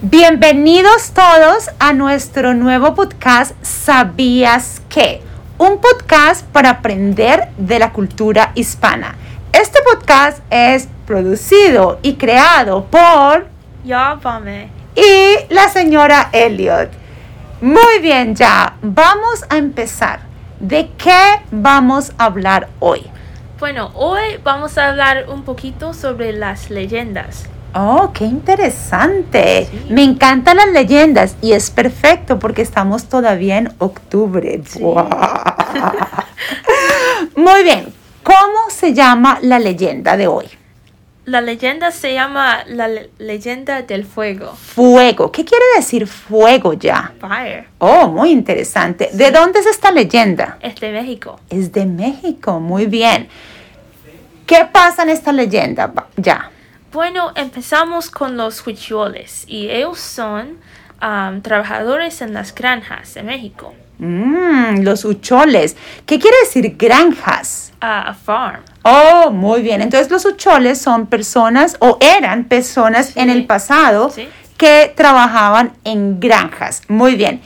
Bienvenidos todos a nuestro nuevo podcast ¿Sabías qué? Un podcast para aprender de la cultura hispana. Este podcast es producido y creado por Ya Bame. y la señora Elliot. Muy bien, ya, vamos a empezar. ¿De qué vamos a hablar hoy? Bueno, hoy vamos a hablar un poquito sobre las leyendas. Oh, qué interesante. Sí. Me encantan las leyendas y es perfecto porque estamos todavía en octubre. Sí. Muy bien. ¿Cómo se llama la leyenda de hoy? La leyenda se llama la le- leyenda del fuego. Fuego. ¿Qué quiere decir fuego ya? Fire. Oh, muy interesante. ¿De dónde es esta leyenda? Es de México. Es de México. Muy bien. ¿Qué pasa en esta leyenda? Ya. Bueno, empezamos con los huicholes y ellos son am, trabajadores en las granjas de México. Mm, los hucholes. ¿Qué quiere decir granjas? A, a farm. Oh, muy bien. Entonces los hucholes son personas o eran personas Sí. en el pasado Sí. que trabajaban en granjas. Muy bien.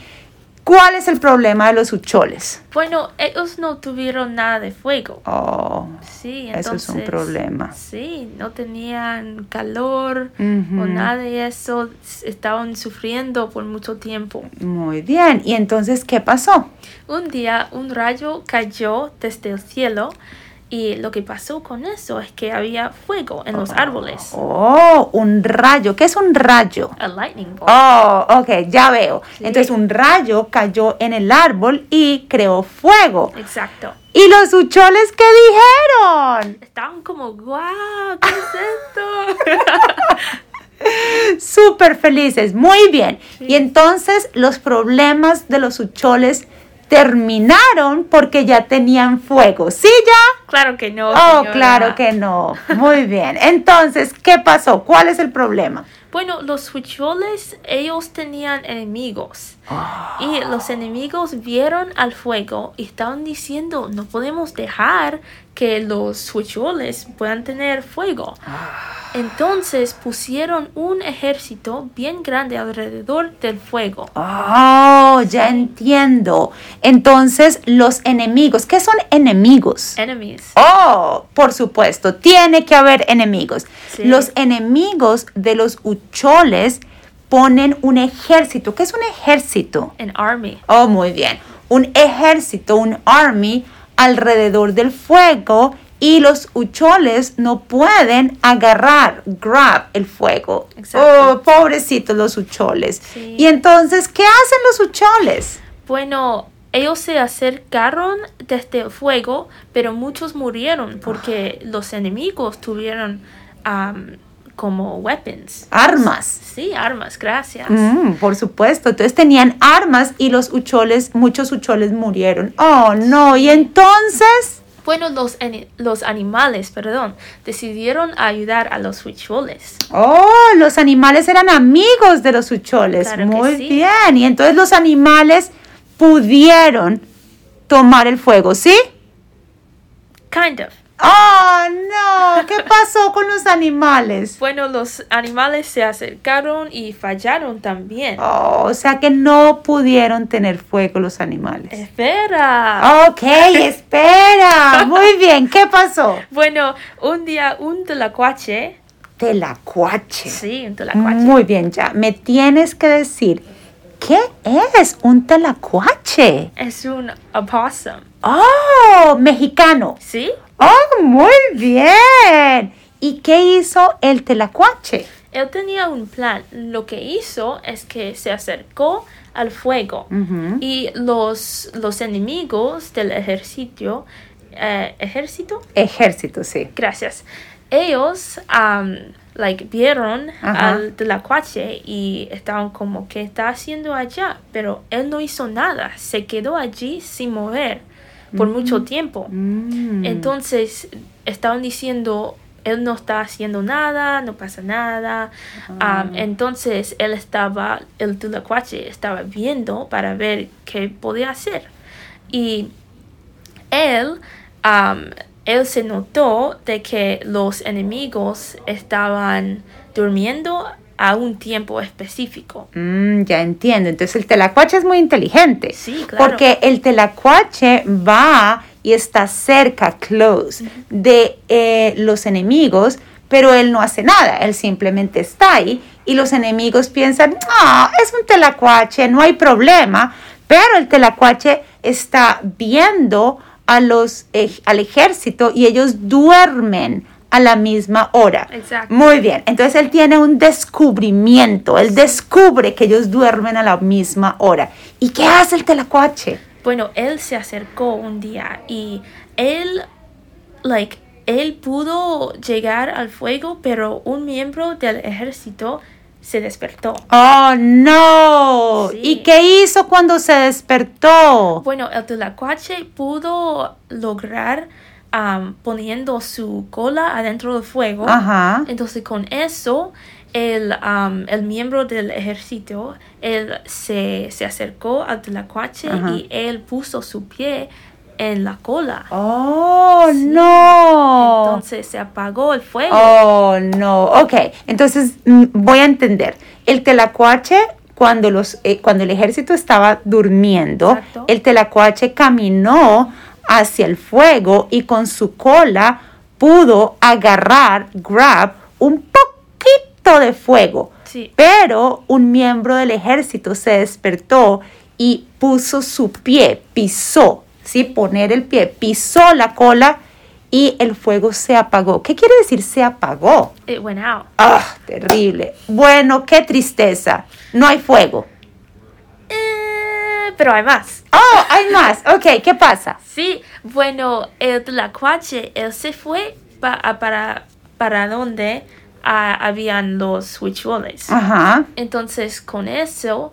¿Cuál es el problema de los hucholes? Bueno, ellos no tuvieron nada de fuego. Oh, Sí, Eso entonces. es un problema. Sí, no tenían calor o nada de eso. Estaban sufriendo por mucho tiempo. muy bien. ¿Y entonces qué pasó? Un día un rayo cayó desde el cielo y lo que pasó con eso es que había fuego en los árboles. Oh, un rayo. ¿Qué es un rayo? A lightning bolt. Oh, ok, ya veo. Sí. Entonces un rayo cayó en el árbol y creó fuego. Exacto. ¿Y los hucholes qué dijeron? Estaban como, wow, ¿qué es esto? Súper felices, muy bien. Sí. Y entonces los problemas de los hucholes terminaron porque ya tenían fuego. ¿Sí ya? Claro que no. Oh, señora. claro que no. Muy bien. Entonces, ¿qué pasó? ¿Cuál es el problema? Bueno, los huicholes, ellos tenían enemigos. Y los enemigos vieron al fuego y estaban diciendo, no podemos dejar que los huicholes puedan tener fuego. Entonces pusieron un ejército bien grande alrededor del fuego. Oh, ya entiendo. Entonces, los enemigos, ¿qué son enemigos? Enemies. Oh, por supuesto, tiene que haber enemigos. Sí. Los enemigos de los hucholes ponen un ejército. ¿Qué es un ejército? An army. Oh, muy bien. Un ejército, un army alrededor del fuego y los hucholes no pueden agarrar, grab el fuego. Exacto. Oh, pobrecitos los hucholes. Sí. Y entonces, ¿qué hacen los hucholes? Bueno, ellos se acercaron desde el fuego, pero muchos murieron porque los enemigos tuvieron am, como weapons. Armas. Sí, armas, gracias. Mm, por supuesto. Entonces tenían armas y los hucholes, muchos hucholes murieron. Oh, no. Y entonces, Bueno, los, los animales, perdón, decidieron ayudar a los huicholes. oh, los animales eran amigos de los hucholes. Claro Muy sí. bien. Y entonces los animales pudieron tomar el fuego, ¿sí? Kind of. Oh, no. ¿Qué pasó con los animales? Bueno, los animales se acercaron y fallaron también. Oh, o sea que no pudieron tener fuego los animales. Espera. Ok, espera. Muy bien. ¿Qué pasó? Bueno, un día un tlacuache, Telacuache. sí, un tlacuache, Muy bien, ya. Me tienes que decir, ¿qué es un telacuache? es un opossum, Oh, mexicano. ¿sí? Oh, muy bien. ¿Y qué hizo el telacuache? Él tenía un plan. Lo que hizo es que se acercó al fuego y los, los enemigos del ejército, eh, ejército, Ejército, sí. gracias. Ellos, um, like, vieron Ajá. al tlacuache y estaban como, ¿qué está haciendo allá? Pero él no hizo nada. Se quedó allí sin mover por mucho tiempo. Mm. Entonces estaban diciendo, él no está haciendo nada, no pasa nada. Ah. Um, entonces él estaba, el tlacuache estaba viendo para ver qué podía hacer. Y él, um, él se notó de que los enemigos estaban durmiendo a un tiempo específico. Mm, ya entiendo. Entonces el telacuache es muy inteligente. Sí, claro. Porque el telacuache va y está cerca, close, de eh, los enemigos, pero él no hace nada. Él simplemente está ahí y los enemigos piensan, ah, es un telacuache, no hay problema. Pero el telacuache está viendo a los, ej- al ejército y ellos duermen a la misma hora. Exacto. Muy bien, entonces él tiene un descubrimiento, él descubre que ellos duermen a la misma hora. ¿Y qué hace el telacuache? Bueno, él se acercó un día y él, like, él pudo llegar al fuego, pero un miembro del ejército se despertó. Oh, no. Sí. ¿Y qué hizo cuando se despertó? Bueno, el tlacuache pudo lograr poniendo su cola adentro del fuego. Ajá. Entonces con eso, el, am, el miembro del ejército, él se, se acercó al tlacuache Ajá. y él puso su pie en la cola. Oh, Sí. no. Entonces se apagó el fuego. Oh, no. Ok, entonces mm, voy a entender. El telacuache, cuando, los, eh, cuando el ejército estaba durmiendo, Exacto. el telacuache caminó hacia el fuego y con su cola pudo agarrar, grab, un poquito de fuego. Sí. Pero un miembro del ejército se despertó y puso su pie, pisó, ¿sí? Poner el pie, pisó la cola y el fuego se apagó. ¿Qué quiere decir se apagó? It went out. Ah, terrible. Bueno, qué tristeza. No hay fuego. Pero hay más. Oh, hay más. Ok, ¿qué pasa? Sí, bueno, el tlacuache, él se fue pa- para, para donde ah, habían los huicholes. Ajá. Entonces, con eso,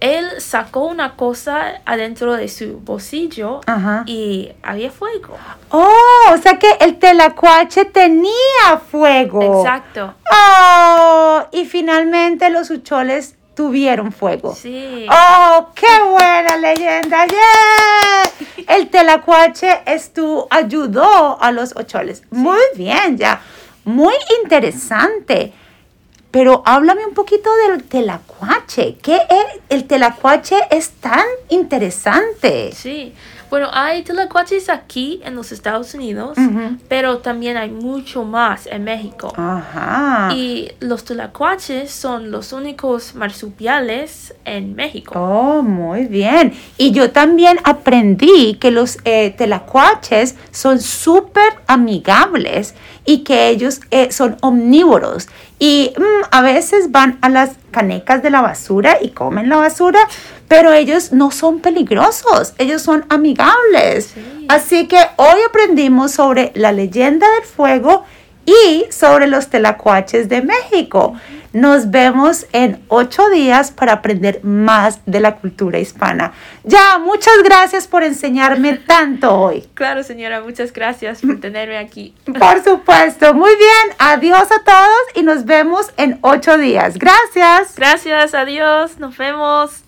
él sacó una cosa adentro de su bolsillo Ajá. y había fuego. Oh, o sea que el telacuache tenía fuego. Exacto. Oh, y finalmente los hucholes tuvieron fuego. Sí. ¡Oh, qué buena leyenda! ¡Yeah! El telacuache estu ayudó a los ocholes. Muy bien, ya. Muy interesante. Pero háblame un poquito del telacuache. ¿Qué es? El telacuache es tan interesante. Sí. Bueno, hay tlacuaches aquí en los Estados Unidos, pero también hay mucho más en México. Ajá. Y los tlacuaches son los únicos marsupiales en México. Oh, muy bien. Y yo también aprendí que los eh, telacuaches son súper amigables y que ellos eh, son omnívoros. Y mm, a veces van a las canecas de la basura y comen la basura, pero ellos no son peligrosos, ellos son amigables. Sí. Así que hoy aprendimos sobre la leyenda del fuego y sobre los telacuaches de México. Nos vemos en ocho días para aprender más de la cultura hispana. Ya, muchas gracias por enseñarme tanto hoy. Claro, señora, muchas gracias por tenerme aquí. Por supuesto. Muy bien. Adiós a todos y nos vemos en ocho días. Gracias. Gracias, adiós, nos vemos.